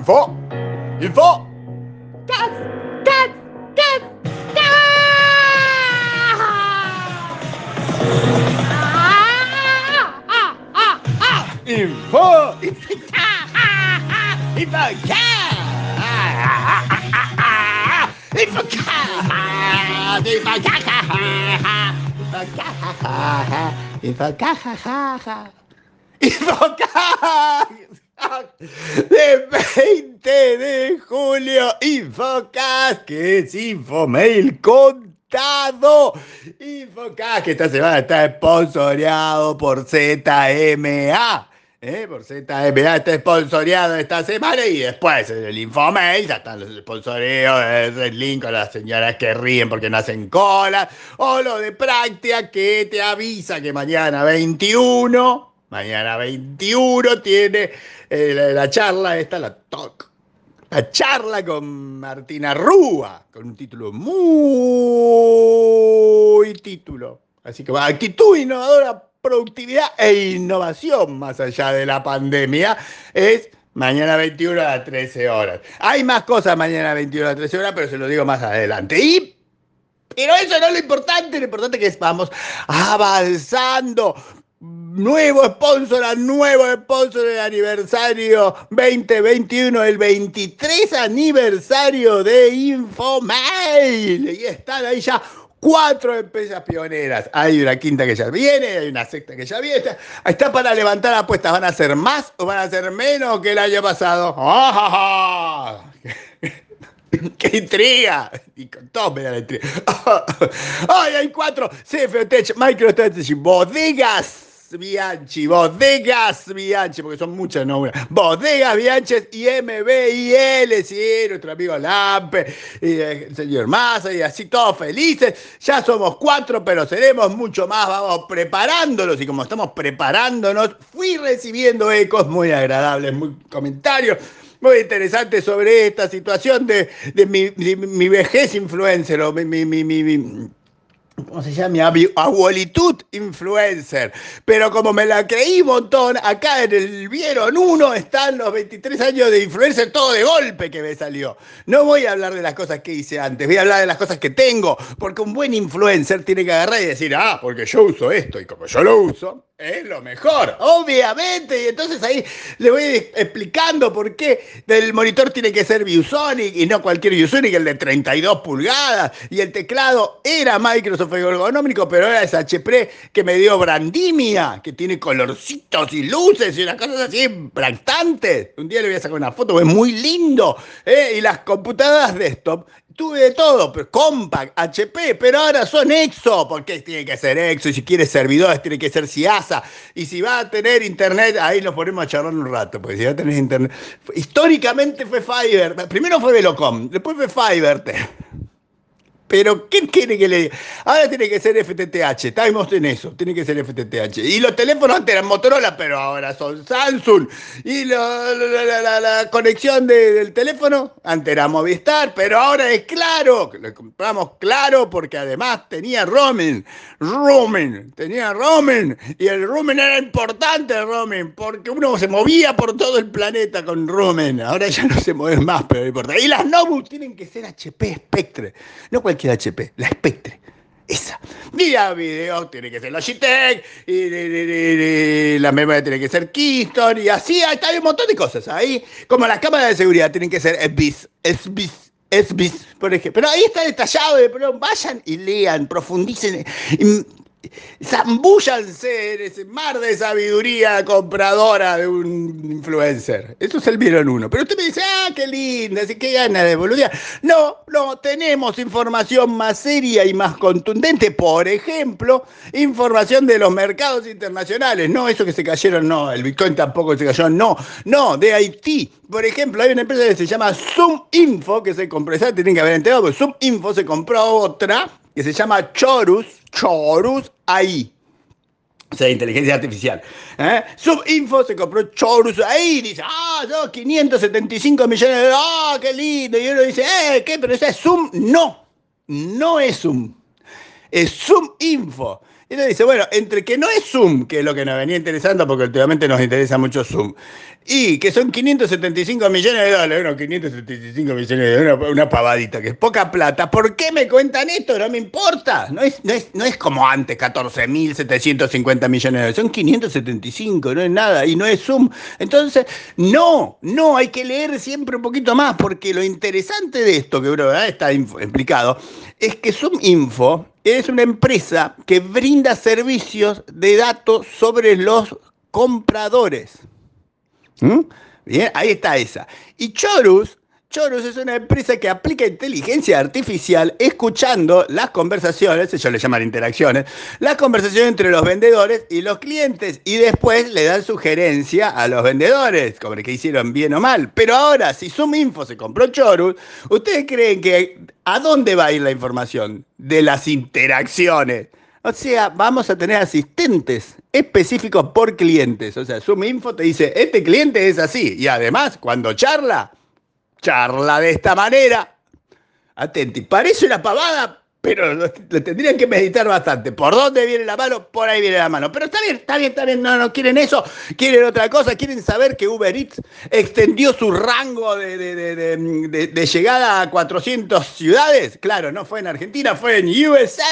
Info. Info. ¡Gas! ¡Gas! ¡Gas! ¡Gas! ¡Ah! ¡Ah! ¡Ah! ¡Ah! Info. Info. ¡Info! De 20 de julio, Infocas, que es Infomail contado. Infocas, que esta semana está sponsoreado por ZMA. ¿eh? Por ZMA está sponsoreado esta semana y después en el Infomail ya están los sponsoreos, el link con las señoras que ríen porque no hacen cola, o lo de práctica que te avisa que mañana 21, mañana 21 tiene eh, la, la charla esta, la talk. La charla con Martina Rúa, con un título muy título. Así que actitud innovadora productividad e innovación más allá de la pandemia es mañana 21 a las 13 horas. Hay más cosas mañana 21 a las 13 horas, pero se lo digo más adelante. Y pero eso no es lo importante, lo importante es que vamos avanzando. Nuevo sponsor, nuevo sponsor del aniversario 2021, el 23 aniversario de Infomail. Y están ahí ya cuatro empresas pioneras. Hay una quinta que ya viene, hay una sexta que ya viene. Está, para levantar apuestas. ¿Van a ser más o van a ser menos que el año pasado? ¡Ah, ¡Qué intriga! Y con todo me da la intriga. ¡Ay, hay cuatro! CFTech, MicroStrategy, bodegas. Bianchi, bodegas Bianchi, porque son muchas nombres. Bodegas Bianchi y MBIL, sí, nuestro amigo Lampe, y el señor Massa, y así todos felices. Ya somos cuatro, pero seremos mucho más. Vamos preparándolos, y como estamos preparándonos, fui recibiendo ecos muy agradables, muy comentarios muy interesantes sobre esta situación de, de, mi, de mi, vejez influencer mi, mi, mi ¿Cómo se llama? Mi abuelitud influencer. Pero como me la creí un montón, acá en el Vieron uno están los 23 años de influencer todo de golpe que me salió. No voy a hablar de las cosas que hice antes, voy a hablar de las cosas que tengo. Porque un buen influencer tiene que agarrar y decir, ah, porque yo uso esto y como yo lo uso, es lo mejor, obviamente. Y entonces ahí le voy explicando por qué el monitor tiene que ser ViewSonic y no cualquier ViewSonic, el de 32 pulgadas. Y el teclado era Microsoft ergonómico, pero era ese HP que me dio Brandimia, que tiene colorcitos y luces y unas cosas así impactantes. Un día le voy a sacar una foto, es muy lindo. ¿eh? Y las computadoras desktop tuve de todo, pero compact, HP, pero ahora son EXO, porque tiene que ser EXO, y si quiere servidores tiene que ser CIASA, y si va a tener internet, ahí nos ponemos a charlar un rato, porque si va a tener internet, históricamente fue Fiverr, primero fue Velocom, después fue Fiverr. Pero, ¿qué quiere que le diga? Ahora tiene que ser FTTH, estamos en eso, tiene que ser FTTH. Y los teléfonos antes eran Motorola, pero ahora son Samsung. Y lo, la, conexión de, del teléfono, antes era Movistar, pero ahora es claro. Le compramos claro porque además tenía roaming. Roaming, tenía roaming. Y el roaming era importante, el roaming, porque uno se movía por todo el planeta con roaming. Ahora ya no se mueve más, pero no importa. Y las notebooks tienen que ser HP Spectre, no cualquier HP, la Spectre. Esa. Y la video tiene que ser Logitech, y, la memoria tiene que ser Keystone, y así hay, hay un montón de cosas ahí. Como las cámaras de seguridad tienen que ser SBIS, SBIS, SBIS, por ejemplo. Pero ahí está detallado, pero vayan y lean, profundicen. Zambúllanse en ese mar de sabiduría compradora de un influencer. Eso es el vieron uno. Pero usted me dice, ah, qué linda, así que de boludear. No, no, tenemos información más seria y más contundente. Por ejemplo, información de los mercados internacionales. No, eso que se cayeron, no. El Bitcoin tampoco se cayó, no. No, de Haití. Por ejemplo, hay una empresa que se llama Zoom Info, que se compró, esa tienen que haber enterado, porque Zoom Info se compró otra que se llama Chorus, Chorus AI. O sea, inteligencia artificial. ¿Eh? Subinfo se compró Chorus ahí, dice, ah, no, 575 millones de ah, qué lindo. Y uno dice, eh, ¿qué? Pero ese es Zoom. No, no es Zoom. Es Zoom Info. Y le dice, bueno, entre que no es Zoom, que es lo que nos venía interesando, porque últimamente nos interesa mucho Zoom, y que son 575 millones de dólares, bueno, 575 millones de dólares, una, pavadita, que es poca plata. ¿Por qué me cuentan esto? No me importa. No es, no es, no es como antes, 14.750 millones de dólares. Son 575, no es nada, y no es Zoom. Entonces, no, no, hay que leer siempre un poquito más, porque lo interesante de esto, que ¿verdad? está explicado, es que Zoom Info es una empresa que brinda servicios de datos sobre los compradores. ¿Mm? Bien, ahí está esa. Y Chorus, Chorus es una empresa que aplica inteligencia artificial escuchando las conversaciones, ellos le llaman interacciones, las conversaciones entre los vendedores y los clientes y después le dan sugerencia a los vendedores, como que hicieron bien o mal. Pero ahora, si Zoom Info se compró Chorus, ¿ustedes creen que a dónde va a ir la información de las interacciones? O sea, vamos a tener asistentes específicos por clientes. O sea, Zoom Info te dice, este cliente es así. Y además, cuando charla, charla de esta manera. Atenti, parece una pavada, pero lo, tendrían que meditar bastante. ¿Por dónde viene la mano? Por ahí viene la mano. Pero está bien, está bien, está bien. No, no quieren eso. Quieren otra cosa. Quieren saber que Uber Eats extendió su rango de, de- de- de- llegada a 400 ciudades. Claro, no fue en Argentina, fue en USA.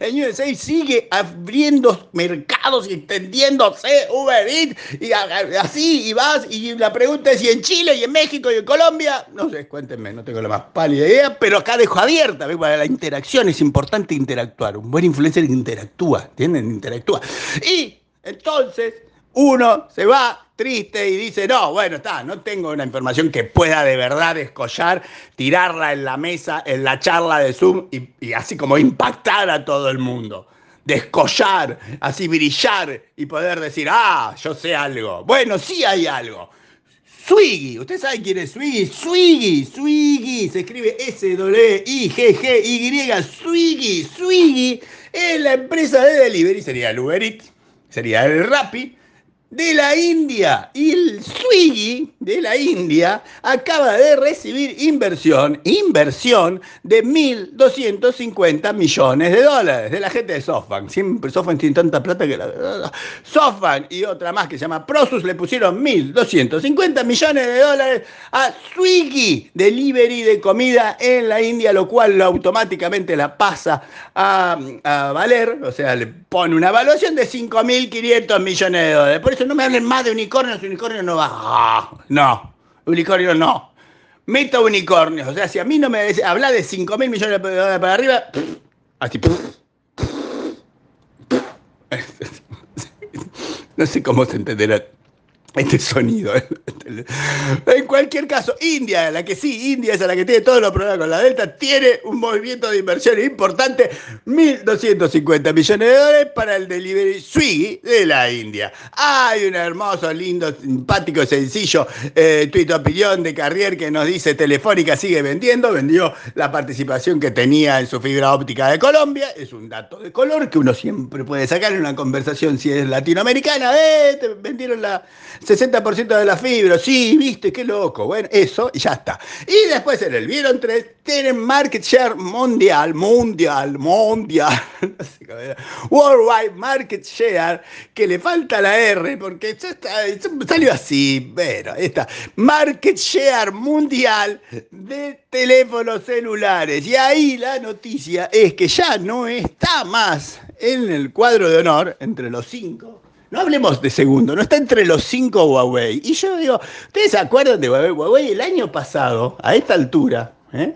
En USA sigue abriendo mercados y extendiéndose Uber Eats. Y así, y vas. Y la pregunta es: ¿y en Chile, y en México, y en Colombia? No sé, cuéntenme, no tengo la más pálida idea. Pero acá dejo abierta. ¿ves? Para la interacción es importante interactuar. Un buen influencer interactúa, ¿entienden? Interactúa. Y entonces uno se va triste y dice, no, bueno, está, no tengo una información que pueda de verdad descollar, tirarla en la mesa, en la charla de Zoom y, y así como impactar a todo el mundo. Descollar, así brillar y poder decir, ah, yo sé algo. Bueno, sí hay algo. Swiggy, ¿usted sabe quién es Swiggy? Swiggy, Swiggy, se escribe S-W-I-G-G-Y, Swiggy, Swiggy. Es la empresa de delivery, sería el Uber Eats, sería el Rappi, de la India. Y el Swiggy de la India acaba de recibir inversión, inversión de 1.250 millones de dólares de la gente de SoftBank. Siempre SoftBank tiene tanta plata que la. SoftBank y otra más que se llama Prosus le pusieron 1.250 millones de dólares a Swiggy, delivery de comida en la India, lo cual automáticamente la pasa a, a valer, o sea, le pone una evaluación de 5.500 millones de dólares. Por eso no me hablen más de unicornios, unicornio no va. Ah, no, unicornio no. Meta unicornios, o sea, si a mí no me habla de 5 mil millones de dólares para arriba, así. No sé cómo se entenderá este sonido. En cualquier caso, India, la que sí, India es la que tiene todos los problemas con la Delta, tiene un movimiento de inversión importante, 1.250 millones de dólares para el delivery Swiggy de la India. Hay un hermoso, lindo, simpático, sencillo eh, tuit opinión de Carrier que nos dice Telefónica sigue vendiendo, vendió la participación que tenía en su fibra óptica de Colombia, es un dato de color que uno siempre puede sacar en una conversación si es latinoamericana, eh, vendieron la 60% de la fibra, sí, viste, qué loco. Bueno, eso y ya está. Y después en el Vieron 3 tienen market share mundial, mundial, mundial, worldwide market share, que le falta la R porque ya está, salió así, pero ahí está, market share mundial de teléfonos celulares. Y ahí la noticia es que ya no está más en el cuadro de honor entre los cinco no hablemos de segundo, no está entre los cinco Huawei. Y yo digo, ¿ustedes se acuerdan de Huawei? Huawei el año pasado, a esta altura, ¿eh?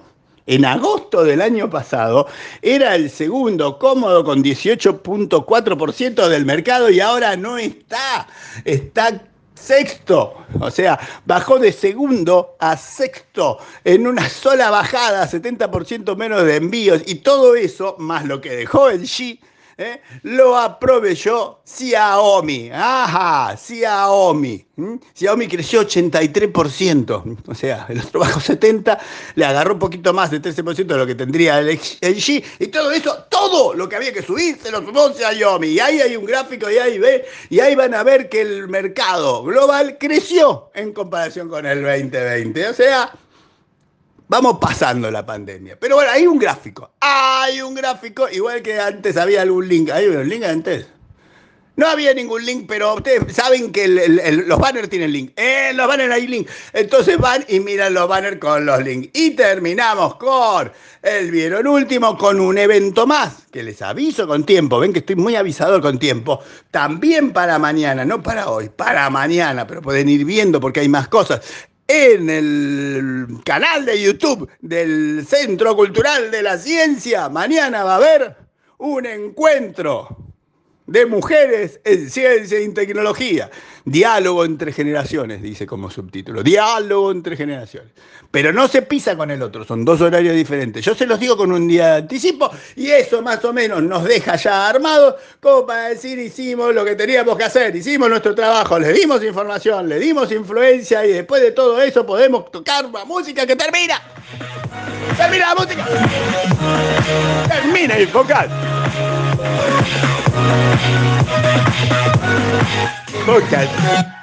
En agosto del año pasado, era el segundo cómodo con 18.4% del mercado y ahora no está, está sexto, o sea, bajó de segundo a sexto en una sola bajada, 70% menos de envíos y todo eso, más lo que dejó el G, ¿eh? lo aprovechó Xiaomi. Ajá, Xiaomi. ¿Mm? Xiaomi creció 83%. O sea, el otro bajó 70%, le agarró un poquito más de 13% de lo que tendría el LG. Y todo eso, todo lo que había que subir, se lo sumó Xiaomi. Y ahí hay un gráfico y ahí, ve, y ahí van a ver que el mercado global creció en comparación con el 2020. O sea, vamos pasando la pandemia. Pero bueno, hay un gráfico. Hay un gráfico, igual que antes había algún link. ¿Hay un link antes? No había ningún link, pero ustedes saben que los banners tienen link. En los banners hay link. Entonces van y miran los banners con los links. Y terminamos con el vieron último con un evento más, que les aviso con tiempo. Ven que estoy muy avisador con tiempo. También para mañana, no para hoy, para mañana, pero pueden ir viendo porque hay más cosas. En el canal de YouTube del Centro Cultural de la Ciencia, mañana va a haber un encuentro de mujeres en ciencia y tecnología. Diálogo entre generaciones, dice como subtítulo. Diálogo entre generaciones. Pero no se pisa con el otro, son dos horarios diferentes. Yo se los digo con un día de anticipo y eso más o menos nos deja ya armados como para decir hicimos lo que teníamos que hacer, hicimos nuestro trabajo, le dimos información, le dimos influencia y después de todo eso podemos tocar una música que termina. Termina la música. Termina el Look at